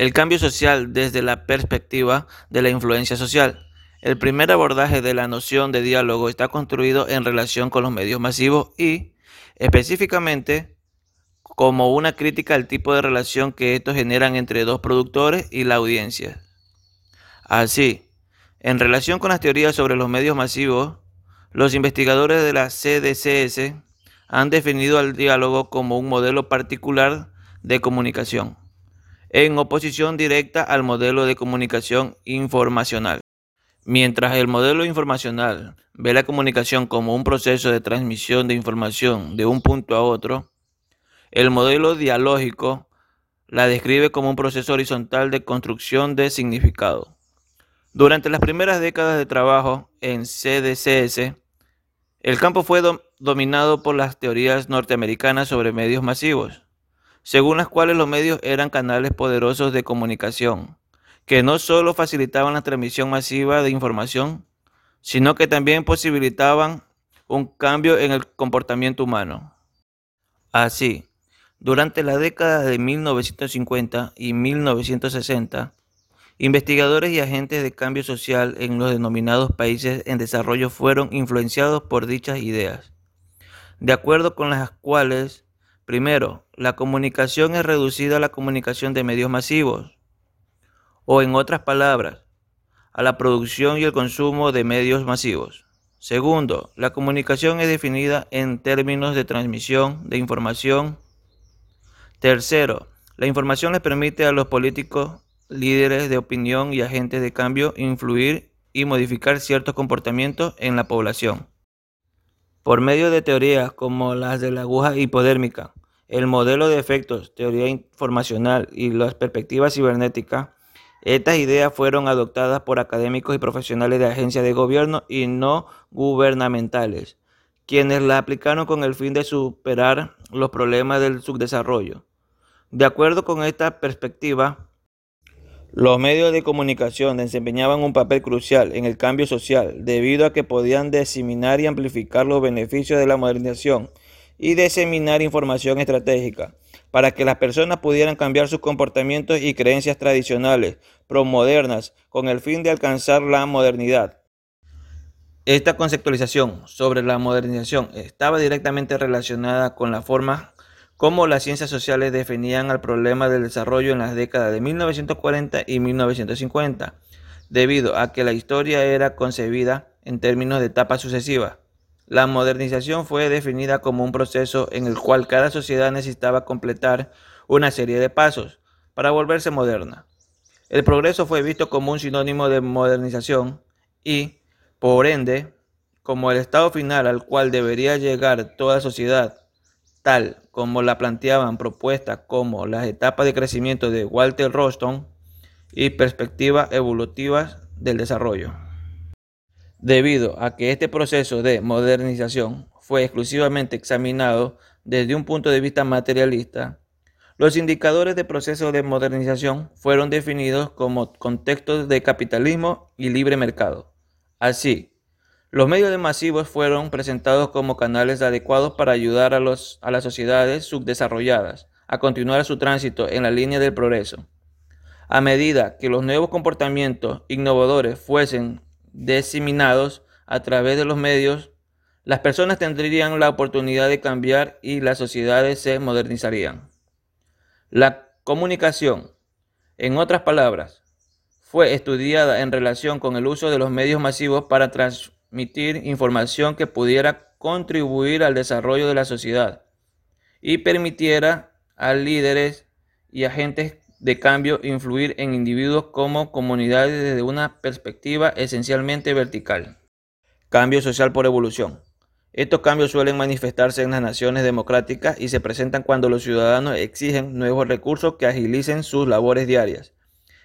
El cambio social desde la perspectiva de la influencia social. El primer abordaje de la noción de diálogo está construido en relación con los medios masivos y, específicamente, como una crítica al tipo de relación que estos generan entre dos productores y la audiencia. Así, en relación con las teorías sobre los medios masivos, los investigadores de la CDCS han definido al diálogo como un modelo particular de comunicación en oposición directa al modelo de comunicación informacional. Mientras el modelo informacional ve la comunicación como un proceso de transmisión de información de un punto a otro, el modelo dialógico la describe como un proceso horizontal de construcción de significado. Durante las primeras décadas de trabajo en CDCS, el campo fue dominado por las teorías norteamericanas sobre medios masivos según las cuales los medios eran canales poderosos de comunicación, que no solo facilitaban la transmisión masiva de información, sino que también posibilitaban un cambio en el comportamiento humano. Así, durante la década de 1950 y 1960, investigadores y agentes de cambio social en los denominados países en desarrollo fueron influenciados por dichas ideas, de acuerdo con las cuales Primero, la comunicación es reducida a la comunicación de medios masivos, o en otras palabras, a la producción y el consumo de medios masivos. Segundo, la comunicación es definida en términos de transmisión de información. Tercero, la información les permite a los políticos, líderes de opinión y agentes de cambio influir y modificar ciertos comportamientos en la población. Por medio de teorías como las de la aguja hipodérmica, el modelo de efectos, teoría informacional y las perspectivas cibernéticas, estas ideas fueron adoptadas por académicos y profesionales de agencias de gobierno y no gubernamentales, quienes la aplicaron con el fin de superar los problemas del subdesarrollo. De acuerdo con esta perspectiva, los medios de comunicación desempeñaban un papel crucial en el cambio social debido a que podían diseminar y amplificar los beneficios de la modernización y diseminar información estratégica para que las personas pudieran cambiar sus comportamientos y creencias tradicionales, promodernas, con el fin de alcanzar la modernidad. Esta conceptualización sobre la modernización estaba directamente relacionada con la forma como las ciencias sociales definían el problema del desarrollo en las décadas de 1940 y 1950, debido a que la historia era concebida en términos de etapas sucesivas. La modernización fue definida como un proceso en el cual cada sociedad necesitaba completar una serie de pasos para volverse moderna. El progreso fue visto como un sinónimo de modernización y, por ende, como el estado final al cual debería llegar toda sociedad, tal como la planteaban propuestas como las etapas de crecimiento de Walter Roston y perspectivas evolutivas del desarrollo. Debido a que este proceso de modernización fue exclusivamente examinado desde un punto de vista materialista, los indicadores de proceso de modernización fueron definidos como contextos de capitalismo y libre mercado. Así, los medios masivos fueron presentados como canales adecuados para ayudar a, los, a las sociedades subdesarrolladas a continuar su tránsito en la línea del progreso. A medida que los nuevos comportamientos innovadores fuesen diseminados a través de los medios, las personas tendrían la oportunidad de cambiar y las sociedades se modernizarían. La comunicación, en otras palabras, fue estudiada en relación con el uso de los medios masivos para transmitir información que pudiera contribuir al desarrollo de la sociedad y permitiera a líderes y agentes de cambio influir en individuos como comunidades desde una perspectiva esencialmente vertical. Cambio social por evolución. Estos cambios suelen manifestarse en las naciones democráticas y se presentan cuando los ciudadanos exigen nuevos recursos que agilicen sus labores diarias.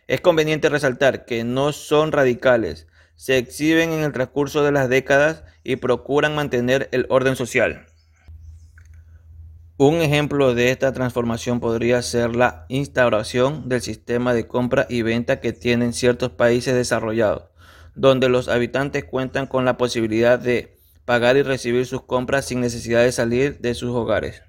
Es conveniente resaltar que no son radicales, se exhiben en el transcurso de las décadas y procuran mantener el orden social. Un ejemplo de esta transformación podría ser la instauración del sistema de compra y venta que tienen ciertos países desarrollados, donde los habitantes cuentan con la posibilidad de pagar y recibir sus compras sin necesidad de salir de sus hogares.